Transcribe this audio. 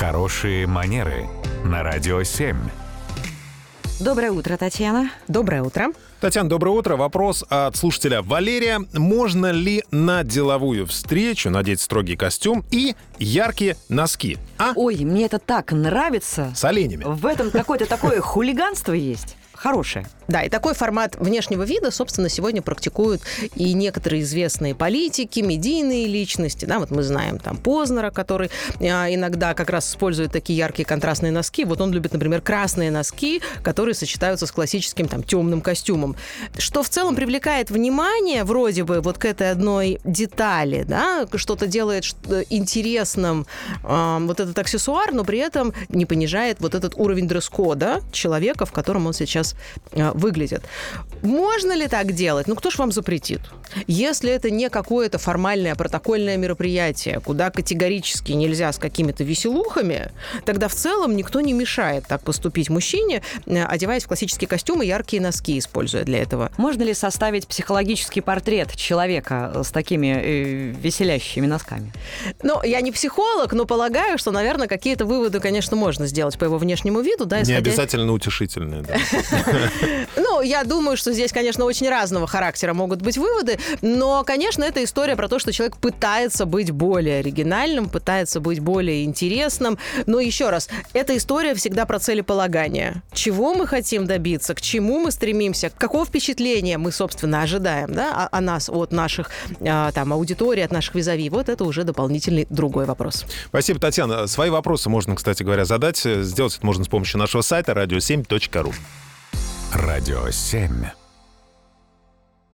Хорошие манеры на радио 7. Доброе утро, Татьяна. Доброе утро. Татьяна, доброе утро. Вопрос от слушателя Валерия. Можно ли на деловую встречу надеть строгий костюм и яркие носки? А? Ой, мне это так нравится. С оленями. В этом какое-то такое хулиганство есть. Хорошее. Да, и такой формат внешнего вида, собственно, сегодня практикуют и некоторые известные политики, медийные личности. Да, вот мы знаем там Познера, который а, иногда как раз использует такие яркие контрастные носки. Вот он любит, например, красные носки, которые сочетаются с классическим там темным костюмом. Что в целом привлекает внимание вроде бы вот к этой одной детали, да, что-то делает интересным э, вот этот аксессуар, но при этом не понижает вот этот уровень дресс-кода человека, в котором он сейчас э, выглядит. Можно ли так делать? Ну, кто ж вам запретит? Если это не какое-то формальное протокольное мероприятие, куда категорически нельзя с какими-то веселухами, тогда в целом никто не мешает так поступить мужчине, э, одеваясь в классические костюмы, яркие носки используя для этого. Можно ли составить психологический портрет человека с такими э, веселящими носками? Ну, я не психолог, но полагаю, что, наверное, какие-то выводы, конечно, можно сделать по его внешнему виду. Да, исходя... Не обязательно утешительные. Ну, я думаю, что здесь, конечно, очень разного характера могут быть выводы, но, конечно, это история про то, что человек пытается быть более оригинальным, пытается быть более интересным. Но еще раз, эта история всегда про целеполагание. Чего мы хотим добиться, к чему мы стремимся, какого впечатления мы, собственно, ожидаем да, о, о нас, от наших а, там, аудиторий, от наших визави. Вот это уже дополнительный другой вопрос. Спасибо, Татьяна. Свои вопросы можно, кстати говоря, задать. Сделать это можно с помощью нашего сайта radio7.ru. Радио 7.